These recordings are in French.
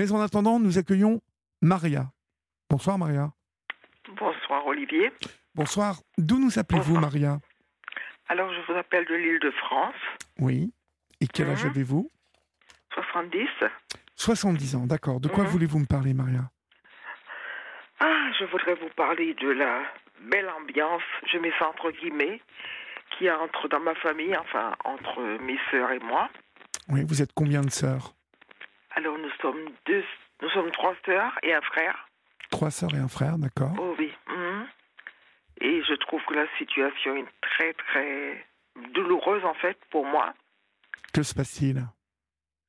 Mais en attendant, nous accueillons Maria. Bonsoir Maria. Bonsoir Olivier. Bonsoir. D'où nous appelez-vous. Maria? Alors je vous appelle de l'île de France, Oui. Et quel âge Mhm. avez-vous? 70. 70 ans, d'accord. De quoi Mhm. voulez-vous me parler Maria? Ah, je voudrais vous parler de la belle ambiance, je mets ça entre guillemets, qui entre dans ma famille, enfin entre mes sœurs et moi. Oui, vous êtes combien de sœurs? Alors nous sommes deux, nous sommes trois sœurs et un frère. Trois sœurs et un frère, d'accord. Oh oui. mhm. Et je trouve que la situation est très très douloureuse en fait pour moi. Que se passe-t-il?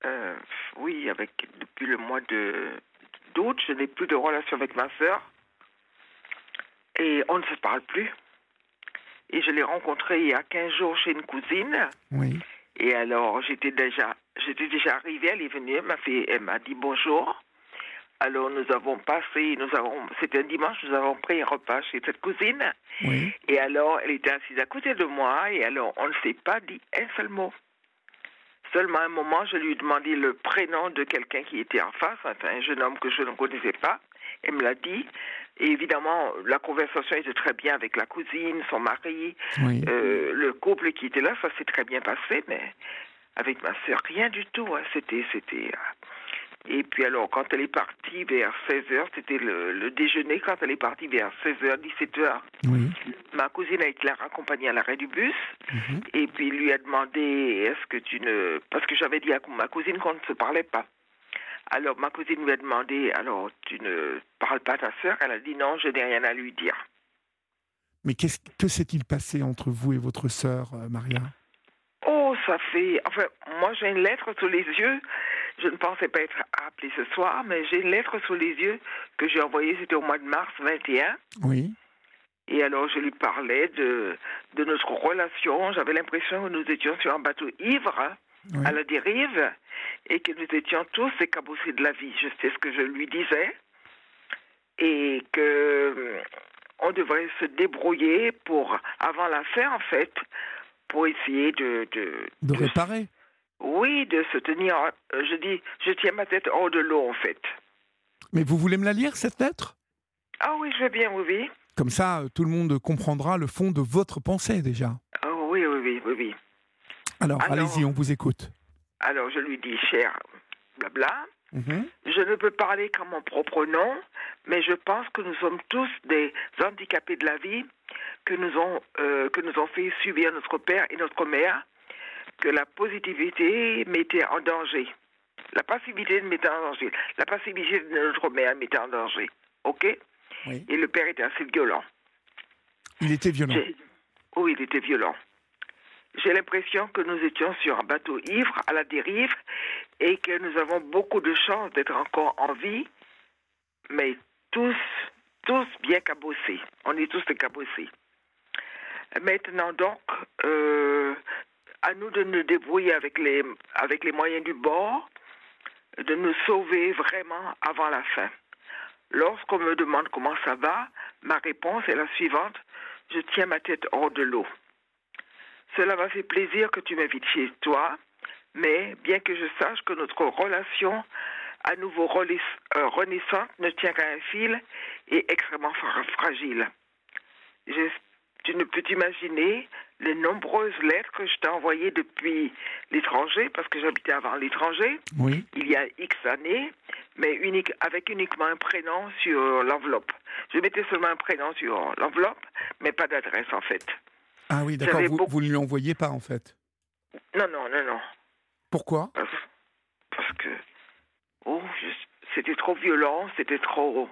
Euh, oui, avec depuis le mois de d'août, je n'ai plus de relation avec ma sœur. Et on ne se parle plus. Et je l'ai rencontrée il y a 15 jours chez une cousine. Oui. Et alors, j'étais déjà, j'étais déjà arrivée, elle est venue, elle m'a fait, elle m'a dit bonjour. Alors, nous avons passé, nous avons, c'était un dimanche, nous avons pris un repas chez cette cousine. Oui. Et alors, elle était assise à côté de moi, et alors, on ne s'est pas dit un seul mot. Seulement un moment, je lui ai demandé le prénom de quelqu'un qui était en face, enfin, un jeune homme que je ne connaissais pas. Elle me l'a dit. Et évidemment, la conversation était très bien avec la cousine, son mari, Oui. euh, le couple qui était là, ça s'est très bien passé, mais avec ma sœur, rien du tout. hein. C'était, c'était. euh, Et puis alors, quand elle est partie vers 16h, c'était le, le déjeuner, quand elle est partie vers 16h, 17h, Oui. ma cousine a été la raccompagnée à l'arrêt du bus, Mhm. et puis lui a demandé, est-ce que tu ne... Parce que j'avais dit à ma cousine qu'on ne se parlait pas. Alors ma cousine lui a demandé, alors tu ne parles pas à ta sœur Elle a dit non, je n'ai rien à lui dire. Mais qu'est-ce que s'est-il passé entre vous et votre sœur, euh, Maria? Oh, ça fait... Enfin, moi j'ai une lettre sous les yeux. Je ne pensais pas être appelée ce soir, mais j'ai une lettre sous les yeux que j'ai envoyée, c'était au mois de mars 21. Oui. Et alors je lui parlais de, de notre relation. J'avais l'impression que nous étions sur un bateau ivre, Oui. à la dérive, et que nous étions tous écabossés de la vie. Je sais ce que je lui disais. Et que euh, on devrait se débrouiller pour, avant la fin en fait, pour essayer de, de, De de- réparer oui, de se tenir. euh, Je dis, je tiens ma tête hors de l'eau en fait. Mais vous voulez me la lire, cette lettre? Ah oui, je veux bien, oui, oui. Comme ça, euh, tout le monde comprendra le fond de votre pensée déjà. Oh, oui, oui, oui, oui, oui. Alors, Alors- allez-y, on vous écoute. Alors je lui dis, cher, blabla, Mhm. je ne peux parler qu'en mon propre nom, mais je pense que nous sommes tous des handicapés de la vie que nous ont, euh, que nous ont fait subir notre père et notre mère, que la positivité mettait en danger. La passivité mettait en danger. La passivité de notre mère mettait en danger. OK? Oui. Et le père était assez violent. Il était violent. Oui, il était violent. J'ai l'impression que nous étions sur un bateau ivre, à la dérive, et que nous avons beaucoup de chance d'être encore en vie, mais tous, tous bien cabossés. On est tous cabossés. Maintenant donc, euh, à nous de nous débrouiller avec les, avec les moyens du bord, de nous sauver vraiment avant la fin. Lorsqu'on me demande comment ça va, ma réponse est la suivante. Je tiens ma tête hors de l'eau. Cela m'a fait plaisir que tu m'invites chez toi, mais bien que je sache que notre relation à nouveau euh, renaissante ne tient qu'à un fil et extrêmement fra- fragile. Tu ne peux t'imaginer les nombreuses lettres que je t'ai envoyées depuis l'étranger, parce que j'habitais avant l'étranger, Oui. il y a X années, mais unique, avec uniquement un prénom sur l'enveloppe. Je mettais seulement un prénom sur l'enveloppe, mais pas d'adresse en fait. Ah oui, d'accord. Vous, beaucoup- vous ne lui envoyez pas, en fait. Non, non, non, non. Pourquoi? Parce, parce que oh, je- c'était trop violent, c'était trop.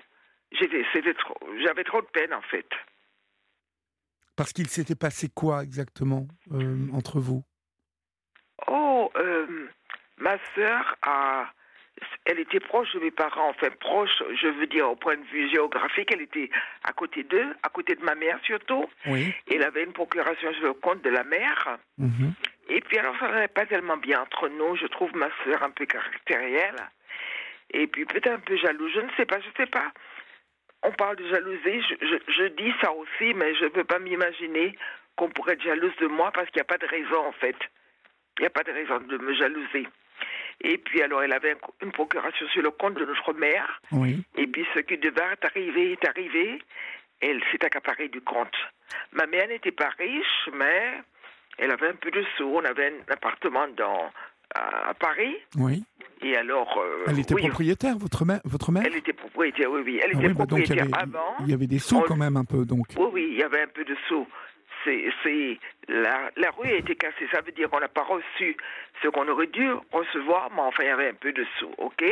J'étais, c'était trop. J'avais trop de peine en fait. Parce qu'il s'était passé quoi exactement euh, entre vous? Oh, euh, ma sœur a. Elle était proche de mes parents, enfin proche, je veux dire au point de vue géographique, elle était à côté d'eux, à côté de ma mère surtout. Oui. Elle avait une procuration sur le compte de la mère. Mhm. Et puis alors, ça n'allait pas tellement bien entre nous. Je trouve ma sœur un peu caractérielle. Et puis peut-être un peu jalouse. Je ne sais pas, je ne sais pas. On parle de jalousie. Je, je- je dis ça aussi, mais je ne peux pas m'imaginer qu'on pourrait être jalouse de moi parce qu'il n'y a pas de raison, en fait. Il n'y a pas de raison de me jalouser. Et puis alors, elle avait une procuration sur le compte de notre mère. Oui. Et puis ce qui devait arrivé est arrivé. Elle s'est accaparée du compte. Ma mère n'était pas riche, mais elle avait un peu de sous. On avait un appartement dans, à, à Paris. Oui. Et alors. euh, Elle était oui, propriétaire, votre mère, votre mère? Elle était propriétaire, oui, oui. Elle Ah était oui, bah donc il y, propriétaire avait, avant. il y avait des sous On- quand même un peu, donc. Oui, oui, il y avait un peu de sous. C'est, c'est, la, la rue a été cassée, ça veut dire qu'on n'a pas reçu ce qu'on aurait dû recevoir, mais enfin, il y avait un peu de sous, ok?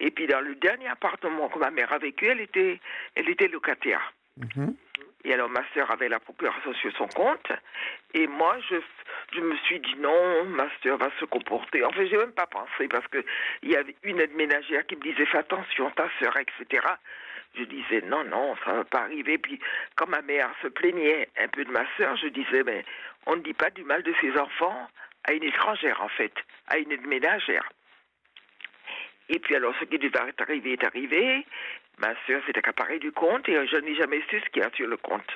Et puis, dans le dernier appartement que ma mère a vécu, elle était, elle était locataire. Mhm. Et alors, ma sœur avait la procuration sur son compte. Et moi, je, je me suis dit non, ma sœur va se comporter. Enfin, j'ai même pas pensé parce que il y avait une aide ménagère qui me disait fais attention, ta sœur, etc. Je disais non, non, ça va pas arriver. Puis, quand ma mère se plaignait un peu de ma sœur, je disais mais on ne dit pas du mal de ses enfants à une étrangère, en fait, à une ménagère. Et puis alors, ce qui devait arrivé est arrivé. Ma sœur s'est accaparée du compte et je n'ai jamais su ce qu'il y a sur le compte.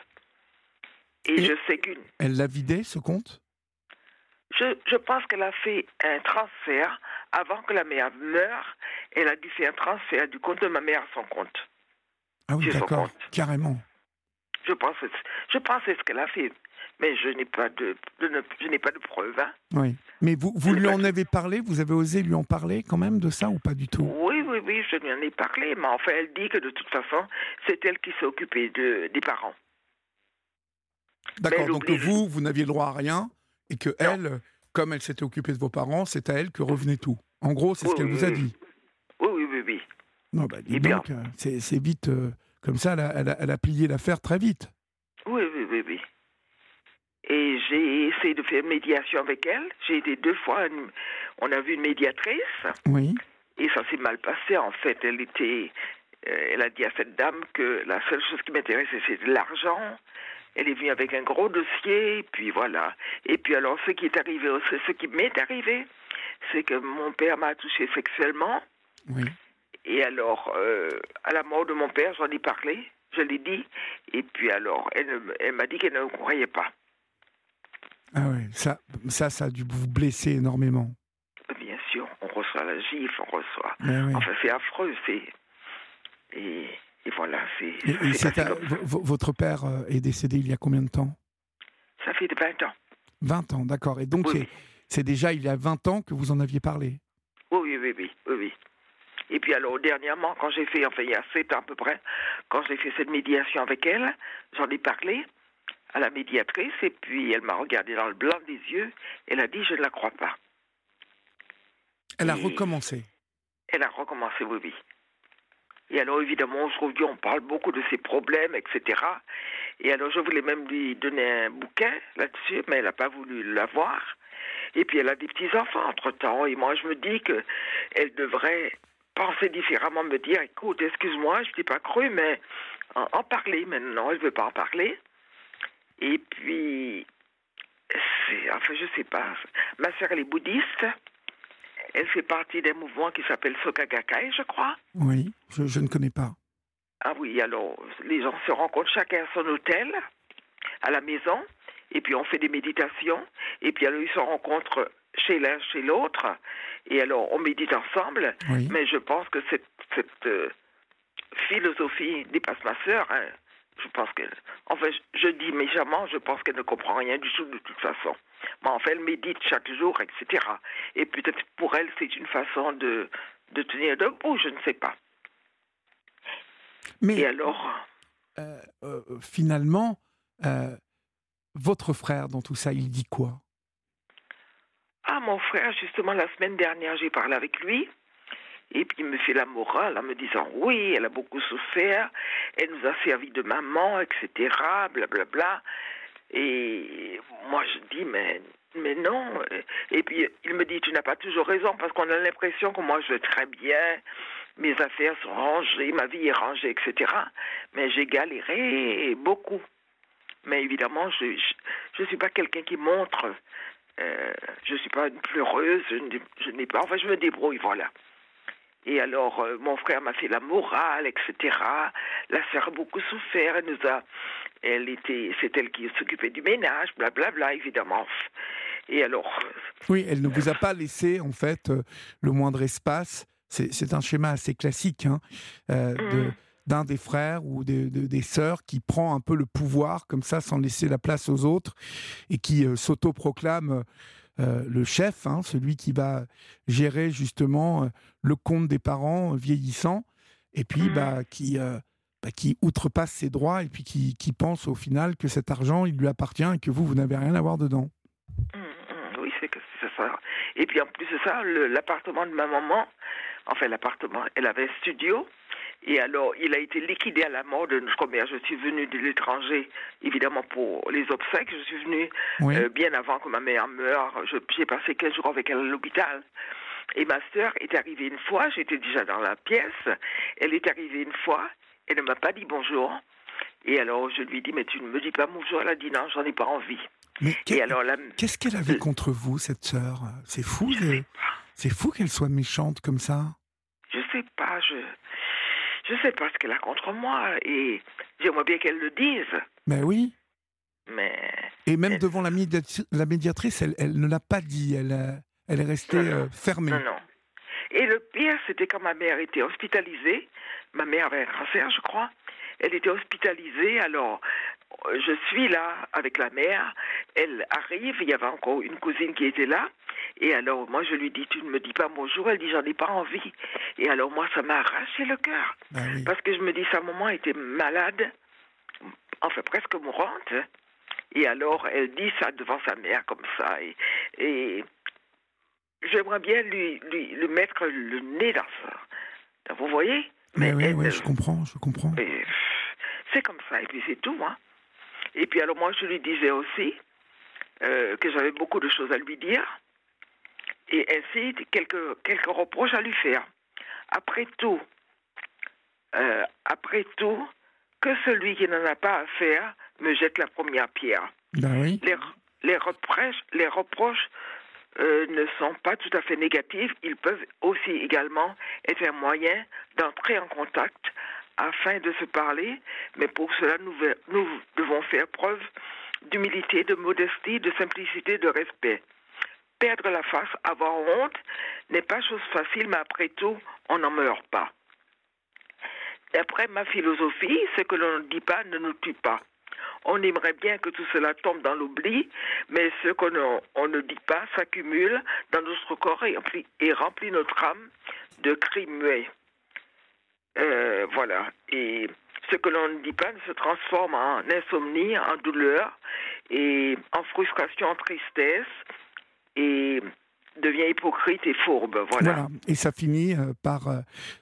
Et, Et- je sais qu'une. Elle l'a vidé, ce compte? Je, je pense qu'elle a fait un transfert avant que la mère meure. Elle a dû faire un transfert du compte de ma mère à son compte. Ah oui, d'accord, carrément. Je pense, que- je pense c'est ce qu'elle a fait. Mais je n'ai pas de, je n'ai pas de preuves. hein. Oui. Mais vous, vous Je lui en avez parlé? Vous avez osé lui en parler quand même de ça ou pas du tout? Oui, oui, oui, je lui en ai parlé. Mais enfin, elle dit que de toute façon, c'est elle qui s'est occupée de, des parents. D'accord, donc que oublie- vous, vous n'aviez le droit à rien et que elle, comme elle s'était occupée de vos parents, c'est à elle que revenait tout. En gros, c'est ce qu'elle oui, vous a dit. Oui, oui, oui, oui. Non, bah dis Eh donc, euh, c'est vite. euh, comme ça, elle a, elle a- elle a plié l'affaire très vite. Oui, oui, oui, oui. Et j'ai essayé de faire médiation avec elle. J'ai été deux fois, une- on a vu une médiatrice, Oui. et ça s'est mal passé. En fait, elle était, euh, elle a dit à cette dame que la seule chose qui m'intéressait, c'était l'argent. Elle est venue avec un gros dossier, et puis voilà. Et puis alors, ce qui est arrivé, ce qui m'est arrivé, c'est que mon père m'a touché sexuellement. Oui. Et alors, euh, à la mort de mon père, j'en ai parlé, je l'ai dit. Et puis alors, elle, m'a dit qu'elle ne me croyait pas. Ah ouais, ça, ça, ça a dû vous blesser énormément. Bien sûr, on reçoit la gifle, on reçoit. Ouais, ouais. Enfin, c'est affreux, c'est. Et, et voilà, c'est. Comme votre père euh, est décédé il y a combien de temps? Ça fait 20 ans. 20 ans, d'accord. Et donc, Oui, c'est- oui. déjà il y a 20 ans que vous en aviez parlé? Oui, oui, oui, oui, oui, oui. Et puis alors, dernièrement, quand j'ai fait, enfin, il y a 7 ans à peu près, quand j'ai fait cette médiation avec elle, j'en ai parlé à la médiatrice, et puis elle m'a regardé dans le blanc des yeux, elle a dit, je ne la crois pas. Elle a Et- recommencé. Elle a recommencé, oui, oui. Et alors, évidemment, aujourd'hui, on parle beaucoup de ses problèmes, etc. Et alors, je voulais même lui donner un bouquin là-dessus, mais elle n'a pas voulu l'avoir. Et puis, elle a des petits-enfants entre-temps. Et moi, je me dis que elle devrait penser différemment, me dire, écoute, excuse-moi, je t'ai pas cru, mais en, en parler maintenant. Elle veut pas en parler. Et puis, c'est, enfin, je sais pas. Ma sœur, elle est bouddhiste. Elle fait partie d'un mouvement qui s'appelle Soka Gakkai, je crois. Oui, je, je ne connais pas. Ah oui, alors les gens se rencontrent chacun à son hôtel, à la maison, et puis on fait des méditations, et puis alors ils se rencontrent chez l'un, chez l'autre, et alors on médite ensemble, Oui. mais je pense que cette, cette euh, philosophie dépasse ma sœur. hein. Je pense qu'elle. Enfin, je, je dis méchamment, je pense qu'elle ne comprend rien du tout de toute façon. Mais enfin, elle médite chaque jour, etc. Et peut-être pour elle, c'est une façon de, de tenir debout, je ne sais pas. Mais Et alors. euh, euh, finalement, votre frère dans tout ça, il dit quoi? Ah, mon frère, justement, la semaine dernière, j'ai parlé avec lui. Et puis, il me fait la morale en me disant Oui, elle a beaucoup souffert, elle nous a servi de maman, etc. Blablabla. Bla, bla. Et moi, je dis Mais, non. Et puis, il me dit Tu n'as pas toujours raison, parce qu'on a l'impression que moi, je vais très bien, mes affaires sont rangées, ma vie est rangée, etc. Mais j'ai galéré beaucoup. Mais évidemment, je ne je, je suis pas quelqu'un qui montre. Euh, je ne suis pas une pleureuse, je n'ai- pas. Enfin, je me débrouille, voilà. Et alors, euh, mon frère m'a fait la morale, etc. La sœur a beaucoup souffert. Elle nous a, elle était, c'est elle qui s'occupait du ménage, blablabla, évidemment. Et alors Oui, elle ne vous a pas laissé, en fait, le moindre espace. C'est un schéma assez classique hein, de mm. D'un des frères ou des, des sœurs qui prend un peu le pouvoir comme ça sans laisser la place aux autres et qui s'autoproclame le chef, hein, celui qui va gérer justement le compte des parents vieillissants et puis Mm. bah, qui, bah, qui outrepasse ses droits et puis qui, qui pense au final que cet argent il lui appartient et que vous, vous n'avez rien à voir dedans. Mm, mm, Oui, c'est ça. Et puis en plus de ça, l'appartement de ma maman, enfin l'appartement, elle avait un studio. Et alors, il a été liquidé à la mort de combien Je suis venue de l'étranger, évidemment pour les obsèques. Je suis venue Oui. euh, bien avant que ma mère meure. J'ai passé 15 jours avec elle à l'hôpital. Et ma sœur est arrivée une fois, j'étais déjà dans la pièce. Elle est arrivée une fois, elle ne m'a pas dit bonjour. Et alors, je lui ai dit, mais tu ne me dis pas bonjour. Elle a dit, non, j'en ai pas envie. Mais qu'est-ce qu'elle avait contre vous, cette sœur? C'est fou, c'est fou qu'elle soit méchante comme ça. Je sais pas, je je sais pas ce qu'elle a contre moi et j'aimerais bien qu'elle le dise, Ben oui. mais Et même Elle- devant la, médiatrice, elle, elle ne l'a pas dit. Elle, euh, elle est restée Non, non. euh, fermée. non non. Et le pire, c'était quand ma mère était hospitalisée. Ma mère avait un cancer, je crois. Elle était hospitalisée, alors je suis là avec la mère. Elle arrive, il y avait encore une cousine qui était là. Et alors, moi, je lui dis, tu ne me dis pas bonjour. Elle dit, j'en ai pas envie. Et alors, moi, ça m'a arraché le cœur. Oui. Parce que je me dis, sa maman était malade, enfin presque mourante. Et alors, elle dit ça devant sa mère comme ça. Et, et j'aimerais bien lui, lui, lui mettre le nez dans ça. Vous voyez? Mais oui, elle- oui, je comprends, je comprends. c'est comme ça, et puis c'est tout. Hein. Et puis alors moi, je lui disais aussi euh, que j'avais beaucoup de choses à lui dire, et ainsi quelques, quelques reproches à lui faire. Après tout, euh, après tout, que celui qui n'en a pas à faire me jette la première pierre. Ben oui. Les, les reproches, les reproches euh, ne sont pas tout à fait négatifs. Ils peuvent aussi également être un moyen d'entrer en contact afin de se parler, mais pour cela, nous, nous devons faire preuve d'humilité, de modestie, de simplicité, de respect. Perdre la face, avoir honte, n'est pas chose facile, mais après tout, on n'en meurt pas. D'après ma philosophie, ce que l'on ne dit pas ne nous tue pas. On aimerait bien que tout cela tombe dans l'oubli, mais ce qu'on ne- dit pas s'accumule dans notre corps et remplit, et remplit notre âme de cris muets. Euh, voilà. Et ce que l'on ne dit pas se transforme en insomnie, en douleur, et en frustration, en tristesse, et devient hypocrite et fourbe. Voilà. Voilà. Et ça finit euh, par euh,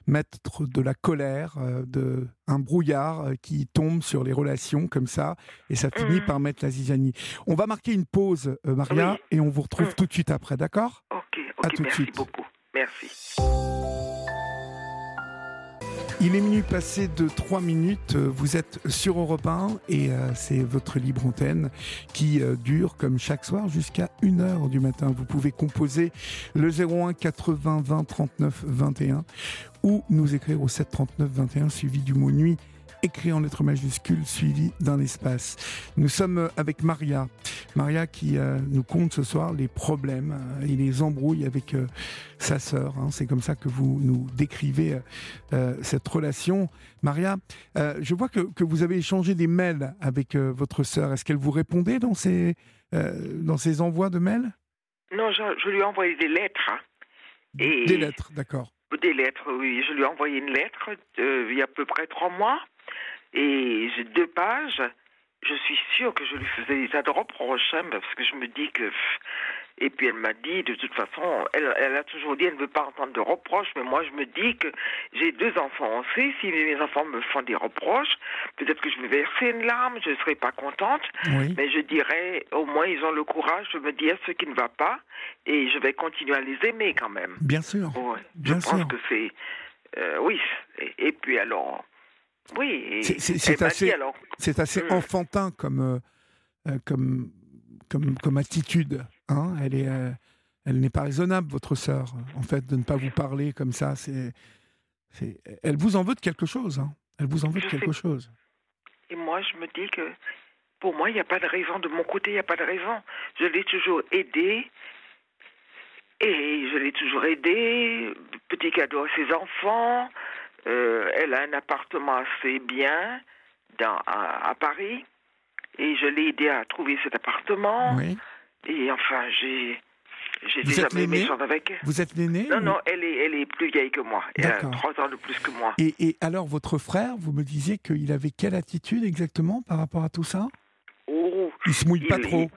mettre de la colère, de un brouillard qui tombe sur les relations comme ça, et ça finit Mhm. par mettre la zizanie. On va marquer une pause, Maria, Oui. et on vous retrouve Mhm. tout de suite après, d'accord? Ok, À ok, tout de merci suite. beaucoup. Merci. Il est minuit passé de 3 minutes, vous êtes sur Europe 1 et euh, c'est votre libre antenne qui euh, dure comme chaque soir jusqu'à 1h du matin. Vous pouvez composer le 01 80 20 39 21 ou nous écrire au 7 39 21 suivi du mot nuit écrit en lettres majuscules suivi d'un espace. Nous sommes avec Maria. Maria qui euh, nous compte ce soir les problèmes euh, et les embrouilles avec euh, sa sœur. hein. C'est comme ça que vous nous décrivez euh, euh, cette relation. Maria, euh, je vois que, que vous avez échangé des mails avec euh, votre sœur. Est-ce qu'elle vous répondait dans ces, euh, dans ces envois de mails? Non, je, je lui ai envoyé des lettres. hein. Et Des lettres, d'accord. Des lettres, oui. Je lui ai envoyé une lettre euh, il y a à peu près trois mois. Et j'ai deux pages. Je suis sûre que je lui faisais des tas de reproches, hein, parce que je me dis que... Et puis elle m'a dit, de toute façon, elle, elle a toujours dit, elle ne veut pas entendre de reproches, mais moi je me dis que j'ai deux enfants aussi. Si mes enfants me font des reproches, peut-être que je vais verser une larme, je ne serai pas contente. Oui. Mais je dirais, au moins, ils ont le courage de me dire ce qui ne va pas et je vais continuer à les aimer quand même. Bien sûr. Ouais, Bien je pense que c'est. euh, oui. Et, et puis alors. Oui. C'est- assez- dit, alors. C'est assez Mm. enfantin comme, euh, euh, comme, comme, comme attitude. Hein elle est, euh, elle n'est pas raisonnable, votre sœur, en fait, de ne pas vous parler comme ça. C'est, elle vous en veut de quelque chose. hein. Elle vous en veut de quelque chose. Et moi, je me dis que pour moi, il n'y a pas de raison. De mon côté, il n'y a pas de raison. Je l'ai toujours aidé. Et je l'ai toujours aidé. Petit cadeau à ses enfants. Euh, elle a un appartement assez bien dans, à, Paris. Et je l'ai aidé à trouver cet appartement. Oui. Et enfin, j'ai. J'ai l'aîné méchants avec elle. Vous êtes l'aîné Non, ou- non, elle est, elle est plus vieille que moi. Elle a D'accord. trois ans de plus que moi. Et, et alors, votre frère, vous me disiez qu'il avait quelle attitude exactement par rapport à tout ça? Oh, Il se mouille pas trop. il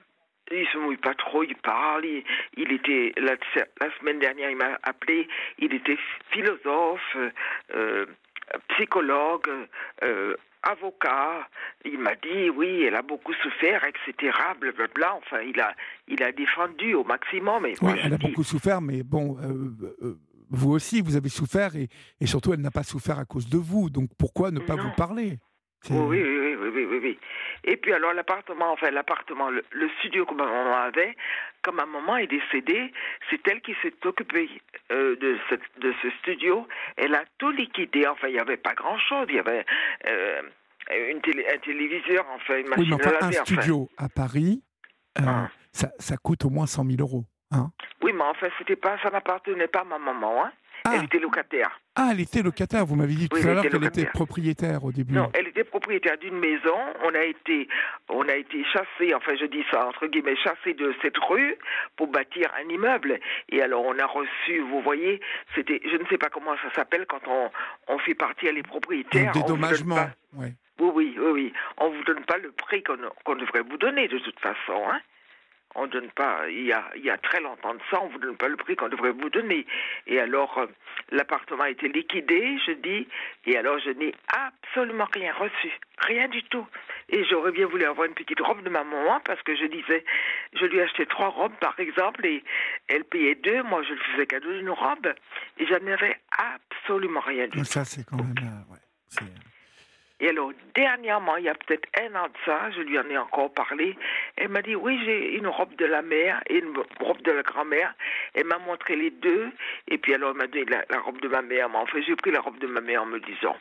se mouille pas trop, il parle. Il, il était la, la semaine dernière, il m'a appelé. Il était philosophe, euh, psychologue, euh, avocat. Il m'a dit oui, elle a beaucoup souffert, etc. Blablabla. Enfin, il a, il a défendu au maximum. Moi, Oui, elle a dis, beaucoup souffert, mais bon, euh, euh, vous aussi, vous avez souffert, et, et surtout, elle n'a pas souffert à cause de vous. Donc, pourquoi ne pas Non. vous parler Oui, oui, oui, oui, oui, oui, oui. Et puis alors l'appartement, enfin l'appartement, le, le studio que ma maman avait, quand ma maman est décédée, c'est elle qui s'est occupée euh, de, ce, de ce studio. Elle a tout liquidé. Enfin, il n'y avait pas grand-chose. Il y avait euh, une télé, un téléviseur, enfin une Oui, machine mais enfin, à un laver. enfin. studio à Paris, euh, Ah. ça, ça coûte au moins 100 000 euros. Hein Oui, mais enfin, c'était pas, ça n'appartenait pas à ma maman. Hein. Ah, Elle était locataire. ah, elle était locataire. Vous m'avez dit tout à l'heure qu'elle était propriétaire au début. Non, elle était propriétaire d'une maison. On a été, on a été chassé, enfin je dis ça entre guillemets, chassé de cette rue pour bâtir un immeuble. Et alors on a reçu, vous voyez, c'était, je ne sais pas comment ça s'appelle quand on, on fait partir les Un propriétaires. donne dédommagement. Oui, oui, oui, oui. On vous donne pas le prix qu'on qu'on devrait vous donner de toute façon. Hein. On donne pas. Il y a, il y a très longtemps de ça, on vous donne pas le prix qu'on devrait vous donner. Et alors, euh, l'appartement a été liquidé, je dis, et alors je n'ai absolument rien reçu, rien du tout. Et j'aurais bien voulu avoir une petite robe de ma maman parce que je disais, je lui achetais trois robes par exemple et elle payait deux, moi je lui faisais cadeau d'une robe et j'en avais absolument rien du tout. Ça, c'est quand même. euh, ouais, c'est- Et alors, dernièrement, il y a peut-être un an de ça, je lui en ai encore parlé. Elle m'a dit, oui, j'ai une robe de la mère et une robe de la grand-mère. Elle m'a montré les deux. Et puis alors, elle m'a donné la, robe de ma mère. Mais en fait, j'ai pris la robe de ma mère en me disant,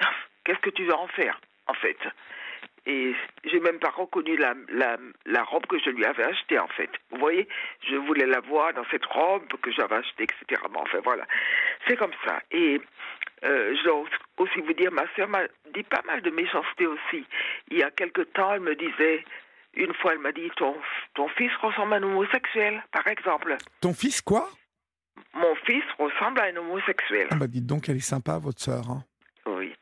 Ah, qu'est-ce que tu vas en faire, en fait? Et j'ai même pas reconnu la, la, la robe que je lui avais achetée, en fait. Vous voyez, je voulais la voir dans cette robe que j'avais achetée, etc. Mais enfin, voilà. C'est comme ça. Et euh, je dois aussi vous dire, ma soeur m'a dit pas mal de méchanceté aussi. Il y a quelque temps, elle me disait, une fois, elle m'a dit, ton, ton fils ressemble à un homosexuel, par exemple. Ton fils, quoi? Mon fils ressemble à un homosexuel. ah bah, Dites donc, elle est sympa, votre sœur. hein. Oui.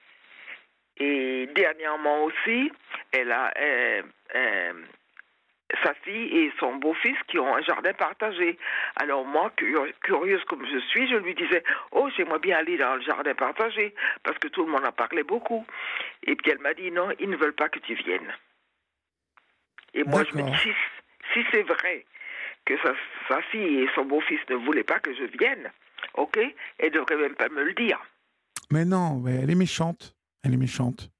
Et dernièrement aussi, elle a euh, euh, sa fille et son beau-fils qui ont un jardin partagé. Alors moi, curi- curieuse comme je suis, je lui disais, oh, j'aimerais bien aller dans le jardin partagé, parce que tout le monde en parlait beaucoup. Et puis elle m'a dit, non, ils ne veulent pas que tu viennes. Et moi, je me dis, si, si c'est vrai que sa, sa fille et son beau-fils ne voulaient pas que je vienne, ok, elle devrait même pas me le dire. Mais non, ouais, elle est méchante. Elle est méchante.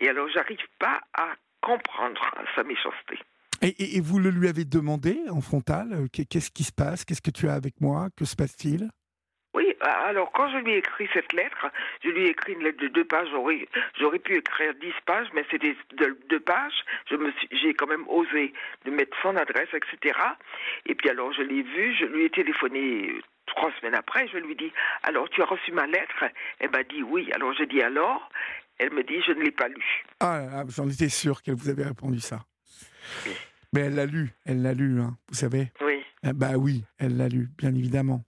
Et alors, j'arrive pas à comprendre sa méchanceté. Et, et- et vous le lui avez demandé en frontal euh, qu'est- Qu'est-ce qui se passe? Qu'est-ce que tu as avec moi? Que se passe-t-il? Oui, alors quand je lui ai écrit cette lettre, je lui ai écrit une lettre de deux pages. J'aurais, j'aurais pu écrire dix pages, mais c'était de deux pages. Je me suis, j'ai quand même osé de mettre son adresse, etc. Et puis alors je l'ai vu, je lui ai téléphoné trois semaines après. Je lui ai dit alors tu as reçu ma lettre Elle m'a dit oui. Alors je dis alors? Elle me dit je ne l'ai pas lu. Ah, là là, j'en étais sûr qu'elle vous avait répondu ça. Mais elle l'a lu, elle l'a lu, hein, vous savez. Oui. Ah Bah oui, elle l'a lu, bien évidemment.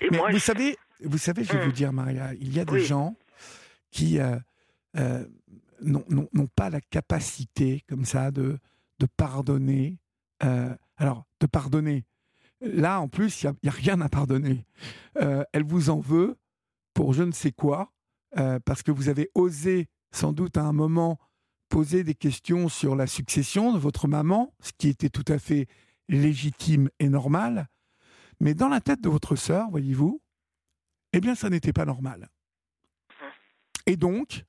Et Mais moi, vous je- savez, vous savez, je vais vous dire, Maria, il y a des Oui. gens qui euh, euh, n'ont pas la capacité, comme ça, de, de pardonner. Euh, alors, de pardonner. Là, en plus, il n'y a, rien à pardonner. Elle vous en veut pour je ne sais quoi, euh, parce que vous avez osé, sans doute à un moment, poser des questions sur la succession de votre maman, ce qui était tout à fait légitime et normal. Mais dans la tête de votre sœur, voyez-vous, eh bien, ça n'était pas normal. Et donc,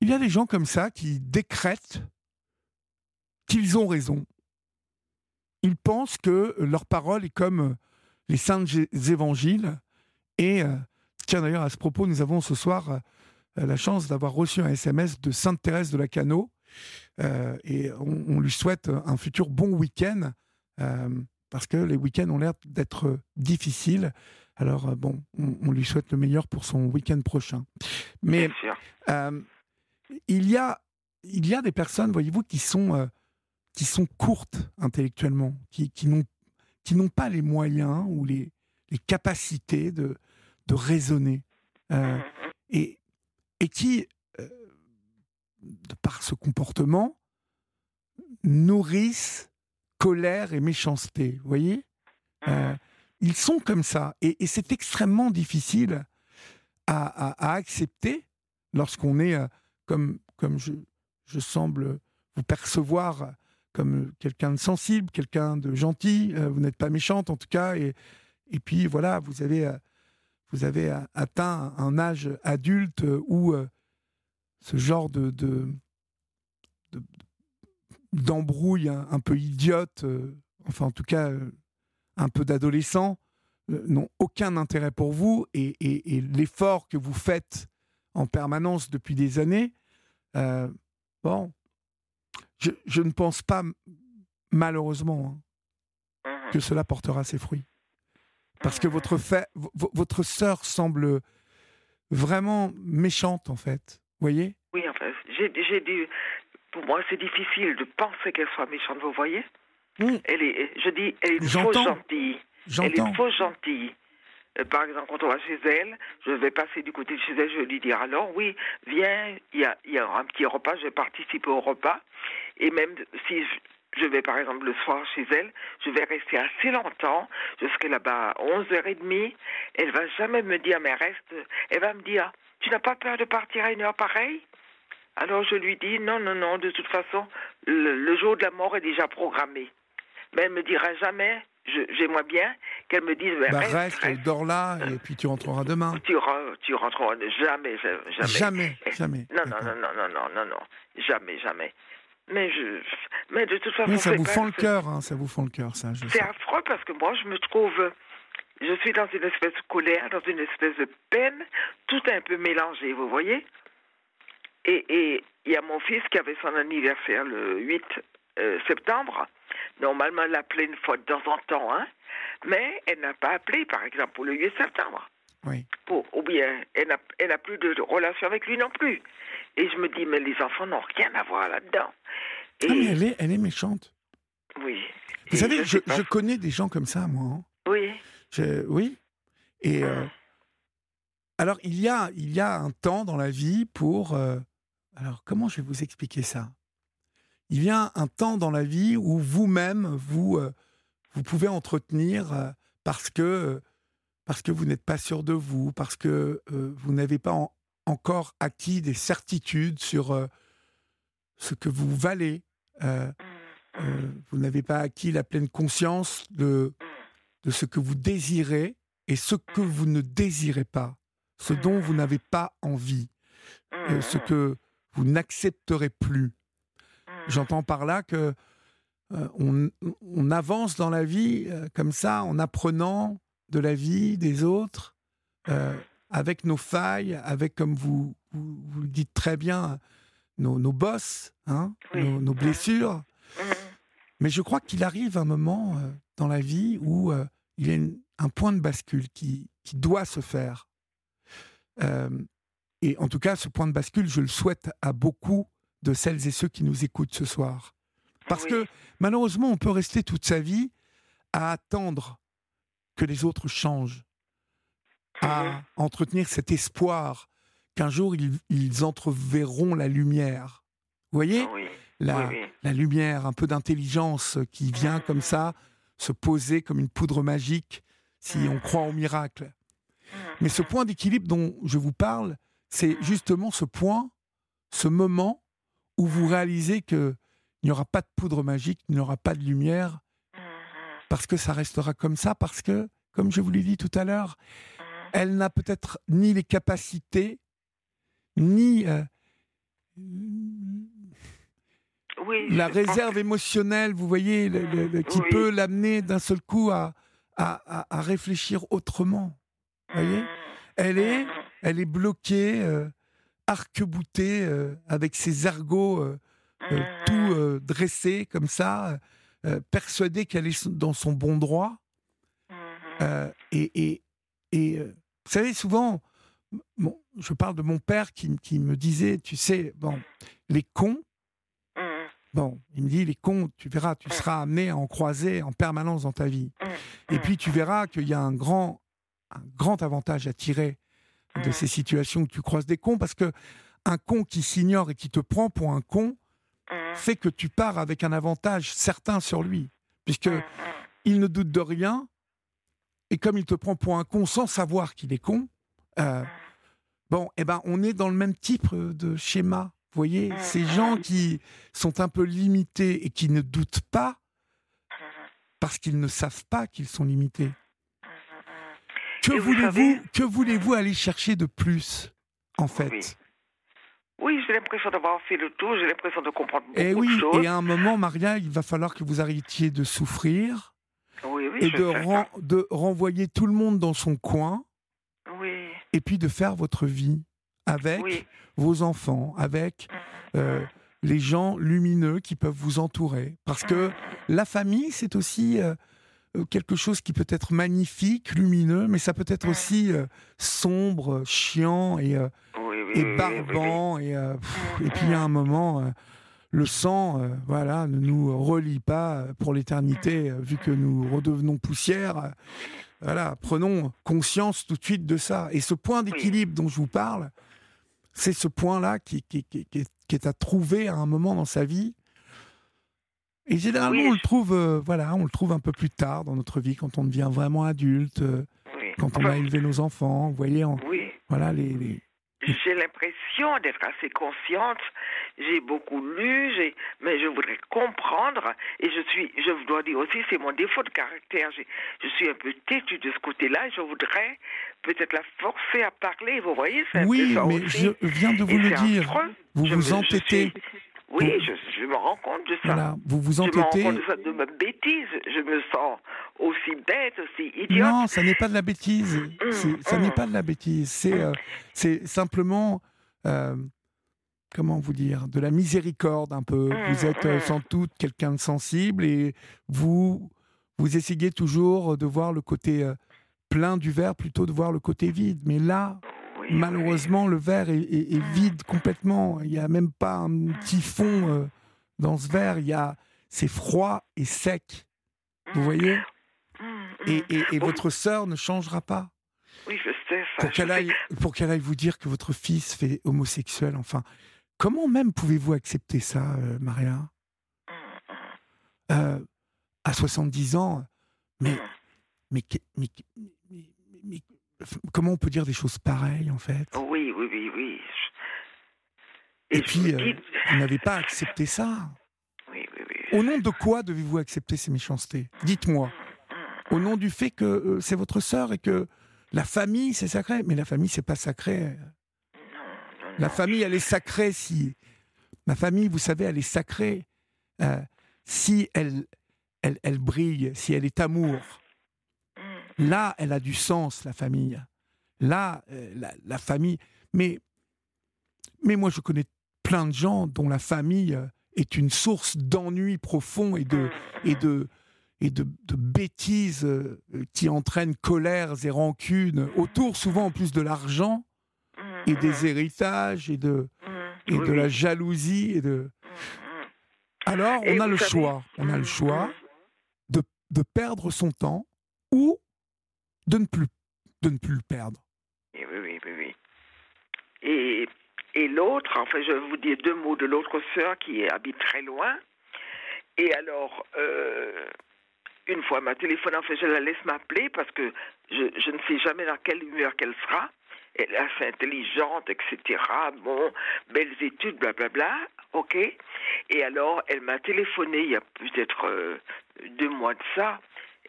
il y a des gens comme ça qui décrètent qu'ils ont raison. Ils pensent que leur parole est comme les saints évangiles. Et, euh, tiens d'ailleurs, à ce propos, nous avons ce soir euh, la chance d'avoir reçu un SMS de Sainte Thérèse de la Cano et on, lui souhaite un futur bon week-end parce que les week-ends ont l'air d'être difficiles. Alors bon, on, lui souhaite le meilleur pour son week-end prochain. Mais il y a il y a des personnes, voyez-vous, qui sont qui sont courtes intellectuellement, qui, qui n'ont qui n'ont pas les moyens ou les, les capacités de, de raisonner euh, et, et qui, euh, de par ce comportement, nourrissent colère et méchanceté. Vous voyez? Euh, Ils sont comme ça et, et c'est extrêmement difficile à, à, accepter lorsqu'on est, comme, comme je, je semble vous percevoir comme quelqu'un de sensible, quelqu'un de gentil. Vous n'êtes pas méchante en tout cas. Et, et puis voilà, vous avez, vous avez atteint un âge adulte où euh, ce genre de, d'embrouille un, peu idiote, enfin en tout cas un peu d'adolescent, n'ont aucun intérêt pour vous et, et, l'effort que vous faites en permanence depuis des années, bon, je, ne pense pas, malheureusement, hein, mhm. que cela portera ses fruits. Parce que votre, votre sœur semble vraiment méchante, en fait. Vous voyez? Oui, en fait. J'ai dit, pour moi, c'est difficile de penser qu'elle soit méchante, vous voyez? Mmh. Elle est, je dis, elle est faux gentille. Elle est faux gentille. Euh, par exemple, quand on va chez elle, je vais passer du côté de chez elle, je vais lui dire alors oui, viens, il y a, y a, un petit repas, je vais participer au repas. Et même si je vais par exemple le soir chez elle, je vais rester assez longtemps, je serai là-bas à 11h30, elle va jamais me dire mais reste, elle va me dire tu n'as pas peur de partir à une heure pareille? Alors je lui dis non, non, non, de toute façon, le jour de la mort est déjà programmé. Mais elle me dira jamais, j'aimerais bien qu'elle me dise bah, reste, elle dort là et puis tu rentreras demain. Tu, tu rentreras jamais, jamais. Jamais, jamais. Non, non, non, non, non, non, non, non, jamais, jamais. Mais je, mais de toute façon, oui, ça vous fend le cœur, hein, ça vous fend le cœur, ça. C'est affreux parce que moi, je me trouve, je suis dans une espèce de colère, dans une espèce de peine, tout un peu mélangé, vous voyez. Et et il y a mon fils qui avait son anniversaire le 8 euh, septembre. Normalement, elle appelait une fois de temps en temps, hein, mais elle n'a pas appelé, par exemple, pour le 8 septembre. Oui. Pour, ou bien, elle n'a plus de relation avec lui non plus. Et je me dis, mais les enfants n'ont rien à voir là-dedans. Et... Ah, mais elle est, elle est méchante. Oui. Vous savez, je, je, connais des gens comme ça, moi. Hein. Oui. Je, oui. Et euh, alors, il y, a, il y a un temps dans la vie pour. Euh, alors, comment je vais vous expliquer ça? Il y a un temps dans la vie où vous-même, vous, euh, vous pouvez entretenir parce que, parce que vous n'êtes pas sûr de vous, parce que vous n'avez pas encore acquis des certitudes sur ce que vous valez. vous n'avez pas acquis la pleine conscience de, de ce que vous désirez et ce que vous ne désirez pas, ce dont vous n'avez pas envie, ce que vous n'accepterez plus. J'entends par là que euh, on, avance dans la vie euh, comme ça, en apprenant de la vie des autres, euh, avec nos failles, avec, comme vous, vous, le dites très bien, nos, nos bosses, hein, nos, blessures. Mais je crois qu'il arrive un moment dans la vie où il y a un point de bascule qui, qui doit se faire. et en tout cas, ce point de bascule, je le souhaite à beaucoup de celles et ceux qui nous écoutent ce soir. Parce que malheureusement, on peut rester toute sa vie à attendre que les autres changent, à mhm. entretenir cet espoir qu'un jour ils, entreverront la lumière. Vous voyez la, la, lumière, un peu d'intelligence qui vient comme ça se poser comme une poudre magique si on croit au miracle. Mais ce point d'équilibre dont je vous parle, c'est justement ce point, ce moment où vous réalisez qu'il n'y aura pas de poudre magique, il n'y aura pas de lumière, parce que ça restera comme ça, parce que, comme je vous l'ai dit tout à l'heure. Elle n'a peut-être ni les capacités, ni euh, la réserve émotionnelle, vous voyez, qui peut l'amener d'un seul coup à, à, réfléchir autrement. voyez mhm. elle est, elle est bloquée. Euh, arc-bouté euh, avec ses ergots euh, tout dressé comme ça, persuadée qu'elle est dans son bon droit. et, et, et vous savez, souvent, bon, je parle de mon père qui, qui, me disait, tu sais, bon, les cons, bon, il me dit, les cons, tu verras, tu seras amené à en croiser en permanence dans ta vie. Et puis tu verras qu'il y a un grand, un grand avantage à tirer de ces situations où tu croises des cons, parce que un con qui s'ignore et qui te prend pour un con fait que tu pars avec un avantage certain sur lui, puisque il ne doute de rien, et comme il te prend pour un con sans savoir qu'il est con, euh, bon, eh ben, on est dans le même type de schéma. Vous voyez, ces gens qui sont un peu limités et qui ne doutent pas parce qu'ils ne savent pas qu'ils sont limités. Que voulez-vous que voulez-vous aller chercher de plus, en fait? Oui. j'ai l'impression d'avoir fait le tour, j'ai l'impression de comprendre eh beaucoup et de choses. Et à un moment, Maria, il va falloir que vous arrêtiez de souffrir et de, de renvoyer tout le monde dans son coin. Et puis de faire votre vie avec vos enfants, avec mm. euh, les gens lumineux qui peuvent vous entourer. Parce que mm. la famille, c'est aussi euh, euh, quelque chose qui peut être magnifique, lumineux, mais ça peut être aussi sombre, chiant et, et barbant. Et, et puis à un moment, le sang, voilà, ne nous relie pas pour l'éternité, vu que nous redevenons poussière. Voilà, prenons conscience tout de suite de ça. Et ce point d'équilibre dont je vous parle, c'est ce point-là qui, qui, est à trouver à un moment dans sa vie. Et généralement, on le trouve, euh, voilà, on le trouve un peu plus tard dans notre vie, quand on devient vraiment adulte, euh, quand on a élevé nos enfants. Vous voyez, voilà les, j'ai l'impression d'être assez consciente. J'ai beaucoup lu, mais je voudrais comprendre. Et je suis, je dois dire aussi, c'est mon défaut de caractère. Je suis un peu têtue de ce côté-là. Je voudrais peut-être la forcer à parler. Vous voyez, c'est Oui, mais je viens de vous le dire. Vous vous entêtez. Oui, je, me rends compte de ça. vous vous entêtez. Je me rends compte de ça, de ma bêtise. Je me sens aussi bête, aussi idiote. Non, ça n'est pas de la bêtise. Mmh, ça n'est pas de la bêtise. C'est euh, c'est simplement, euh, comment vous dire, de la miséricorde un peu. Mmh, vous êtes euh, sans doute quelqu'un de sensible et vous, vous essayez toujours de voir le côté plein du verre plutôt de voir le côté vide. Mais là, malheureusement, le verre est, vide complètement. Il n'y a même pas un petit fond euh, dans ce verre. Il y a, c'est froid et sec. Vous mm. voyez? Mm, Et, mm. votre sœur ne changera pas. Oui, je sais Pour qu'elle aille, pour qu'elle aille vous dire que votre fils fait homosexuel. Enfin, comment même pouvez-vous accepter ça, euh, Maria? Euh, À 70 ans, mais, mais, mais, mais comment on peut dire des choses pareilles, en fait? Oui, oui, oui, oui. Et, puis, euh, vous n'avez pas accepté ça? Oui, oui, oui. Au nom de quoi devez-vous accepter ces méchancetés? Dites-moi. Au nom du fait que euh, c'est votre sœur et que la famille, c'est sacré. Mais la famille, c'est pas sacré. La famille, elle est sacrée si. Ma famille, vous savez, elle est sacrée euh, si elle, elle, elle brille, si elle est amour. Là, elle a du sens, la famille. Là, euh, la, famille. Mais, mais moi, je connais plein de gens dont la famille euh, est une source d'ennui profond et de, et de, et de, bêtises euh, qui entraînent colères et rancunes, autour souvent en plus de l'argent et des héritages et de, et de la jalousie. Et de... Alors, on a le choix. On a le choix de, de perdre son temps ou de ne plus, de ne plus le perdre. Oui, oui, oui, oui. Et, et l'autre, enfin, je vais vous dire deux mots de l'autre sœur qui habite très loin. Et alors, euh, une fois, ma téléphone, en fait, je la laisse m'appeler parce que je, je ne sais jamais dans quelle humeur qu'elle sera. Elle est assez intelligente, etc. Bon, belles études, blablabla. Bla, bla, ok. Et alors, elle m'a téléphoné il y a peut-être euh, deux mois de ça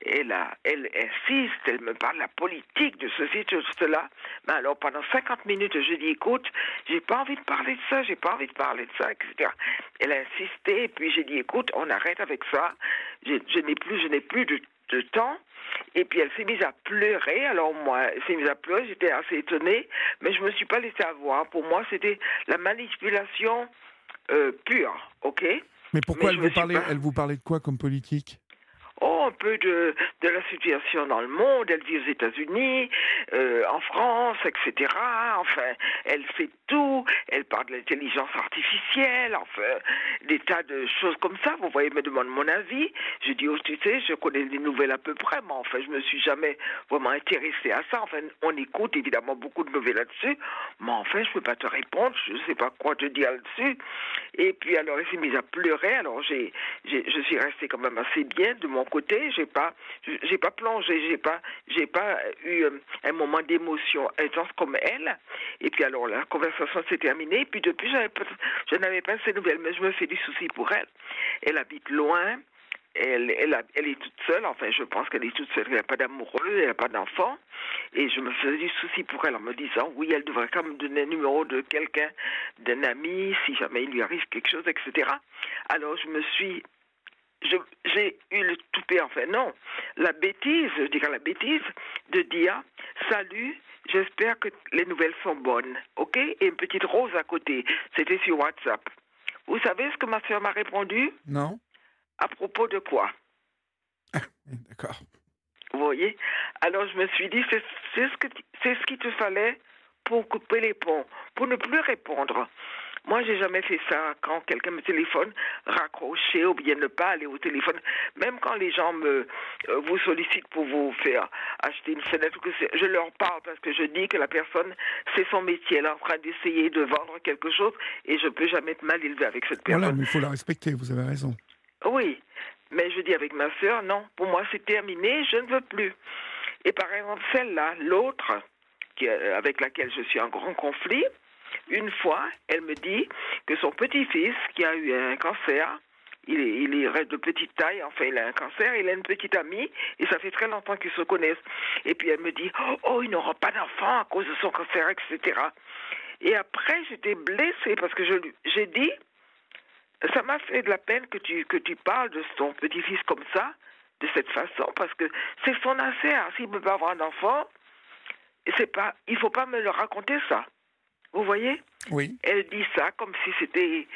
elle, a, elle insiste, elle me parle de la politique, de ceci, de cela. Mais alors, pendant 50 minutes, je dis, écoute, j'ai pas envie de parler de ça, j'ai pas envie de parler de ça, etc. Elle a insisté, et puis j'ai dit, écoute, on arrête avec ça. Je, je n'ai plus, je n'ai plus de, de temps. Et puis elle s'est mise à pleurer. Alors moi, elle s'est mise à pleurer. J'étais assez étonnée, mais je me suis pas laissée avoir. Pour moi, c'était la manipulation euh, pure, ok? Mais pourquoi Mais elle vous, parlait, pas- elle vous parlait de quoi comme politique? Oh, un peu de, la situation dans le monde. Elle vit aux États-Unis, euh, en France, etc. Enfin, elle fait tout. Elle parle de l'intelligence artificielle, enfin, des tas de choses comme ça. Vous voyez, elle me demande mon avis. Je dis, oh, tu sais, je connais les nouvelles à peu près, mais enfin, je me suis jamais vraiment intéressée à ça. Enfin, on écoute évidemment beaucoup de nouvelles là-dessus, mais enfin, je peux pas te répondre. Je sais pas quoi te dire là-dessus. Et puis, alors, elle s'est mise à pleurer. Alors, j'ai- je suis restée quand même assez bien de mon côté. J'ai pas, j'ai pas plongé. J'ai pas, j'ai pas eu euh, un moment d'émotion intense comme elle. Et puis, alors, la conversation s'est terminée. Et puis, depuis, je n'avais pas ces nouvelles, mais je me fais du souci pour elle. Elle habite loin. Elle, elle, est toute seule, enfin je pense qu'elle est toute seule, elle n'a pas d'amoureux, elle n'a pas d'enfant. Et je me faisais du souci pour elle en me disant, oui, elle devrait quand même donner le numéro de quelqu'un, d'un ami, si jamais il lui arrive quelque chose, etc. Alors je me suis... J'ai eu le enfin non, la bêtise, je dirais la bêtise, de dire, salut, j'espère que les nouvelles sont bonnes, ok? Et une petite rose à côté, c'était sur WhatsApp. Vous savez ce que ma soeur m'a répondu? Non. À propos de quoi? D'accord. Vous voyez? Alors je me suis dit, c'est ce, que ce qu'il te fallait pour couper les ponts, pour ne plus répondre. Moi, j'ai jamais fait ça quand quelqu'un me téléphone, raccrocher ou bien ne pas aller au téléphone. Même quand les gens me euh, vous sollicitent pour vous faire acheter une fenêtre, que je leur parle parce que je dis que la personne, c'est son métier. Elle est en train d'essayer de vendre quelque chose et je peux jamais être mal élevé avec cette personne. Voilà, mais il faut la respecter, vous avez raison. Oui, mais je dis avec ma sœur, non, pour moi c'est terminé, je ne veux plus. Et par exemple, celle-là, l'autre, avec laquelle je suis en grand conflit, une fois, elle me dit que son petit-fils, qui a eu un cancer, il est, il est de petite taille, enfin il a un cancer, il a une petite amie, et ça fait très longtemps qu'ils se connaissent. Et puis elle me dit, oh, il n'aura pas d'enfant à cause de son cancer, etc. Et après, j'étais blessée parce que j'ai dit, ça m'a fait de la peine que tu, que tu parles de ton petit-fils comme ça, de cette façon, parce que c'est son affaire. S'il ne peut pas avoir d'enfant, c'est pas, il faut pas me le raconter ça. Vous voyez Oui. Elle dit ça comme si c'était,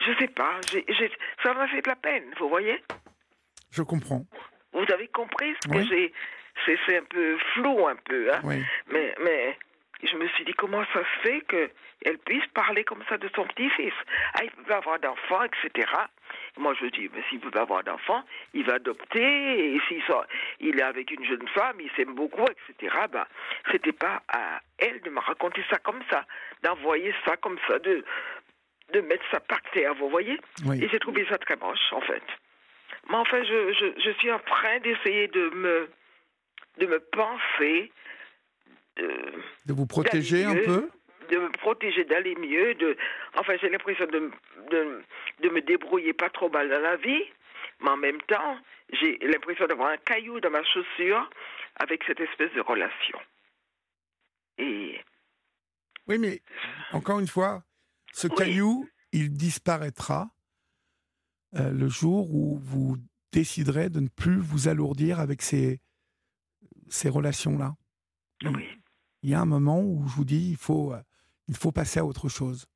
je sais pas, j'ai- j'ai- ça m'a fait de la peine, vous voyez Je comprends. Vous avez compris ce que Oui. j'ai, c'est c'est un peu flou un peu, hein Oui. mais, mais je me suis dit, comment ça se fait qu'elle puisse parler comme ça de son petit-fils? Ah, il peut avoir d'enfant, etc. Moi, je dis, mais s'il peut avoir d'enfant, il va adopter, et s'il il est avec une jeune femme, il s'aime beaucoup, etc. Ben, c'était pas à elle de me raconter ça comme ça, d'envoyer ça comme ça, de, de mettre ça par terre, vous voyez? Oui. Et j'ai trouvé ça très moche, en fait. Mais enfin, je, je, je suis en train d'essayer de me, de me penser, de, De vous protéger un mieux, peu de me protéger, d'aller mieux, de enfin j'ai l'impression de, de, de me débrouiller pas trop mal dans la vie, mais en même temps, j'ai l'impression d'avoir un caillou dans ma chaussure avec cette espèce de relation. Et Oui, mais encore une fois, ce Oui. caillou, il disparaîtra euh, le jour où vous déciderez de ne plus vous alourdir avec ces, ces relations-là. oui, Il y a un moment où je vous dis, il faut, euh, il faut passer à autre chose.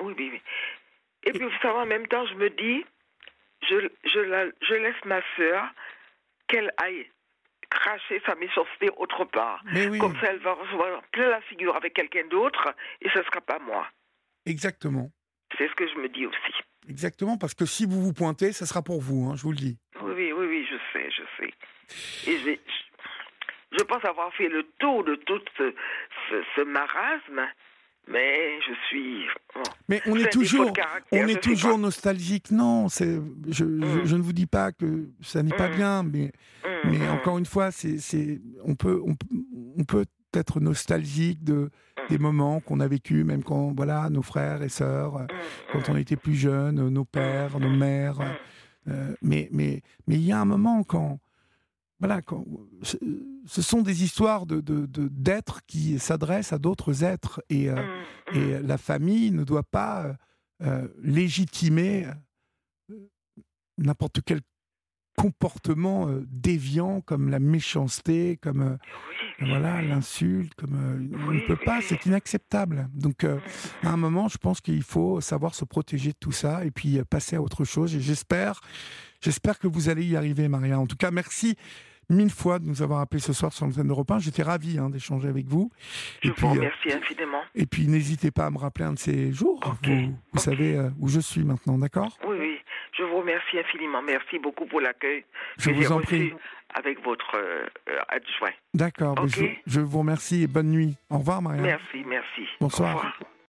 oui, oui, oui. Et puis vous savez, en même temps, je me dis, je, je, la- je laisse ma sœur qu'elle aille cracher sa méchanceté autre part. Mais oui, Comme ça, elle va recevoir plein la figure avec quelqu'un d'autre et ce ne sera pas moi. exactement. C'est ce que je me dis aussi. Exactement, parce que si vous vous pointez, ça sera pour vous, hein, je vous le dis. Oui, oui, oui, oui, je sais, je sais. Et j'ai- je, pense avoir fait le tour de tout ce, ce, ce marasme, mais je suis. bon, Mais on est toujours, on est toujours nostalgique. Non, c'est, je, Mm. ne vous dis pas que ça n'est pas Mm. bien, mais, mais hum, encore une fois, c'est, on peut, on, peut- on peut être nostalgique de des moments qu'on a vécu, même quand, voilà, nos frères et sœurs, quand on était plus jeunes, nos pères, nos mères. euh, mais, mais, mais il y a un moment quand, voilà, quand, ce, sont des histoires de, de, de- d'êtres qui s'adressent à d'autres êtres et, euh, hum. et la famille ne doit pas euh, euh, légitimer n'importe quel comportements euh, déviants comme la méchanceté, comme voilà l'insulte, comme on ne peut pas, c'est inacceptable. Donc à un moment, je pense qu'il faut savoir se protéger de tout ça et puis passer à autre chose. Et j'espère, j'espère que vous allez y arriver, Maria. En tout cas, merci mille fois de nous avoir appelé ce soir sur l'antenne d'Europe 1. J'étais ravi hein, d'échanger avec vous. Je et vous remercie infiniment. Et puis n'hésitez pas à me rappeler un de ces jours. Vous, savez où je suis maintenant, d'accord? Oui, oui. Je vous remercie infiniment. Merci beaucoup pour l'accueil. Je vous en prie. Avec votre euh, adjoint. D'accord. Je, je, vous remercie et bonne nuit. Au revoir, Maria. Merci, merci. Bonsoir.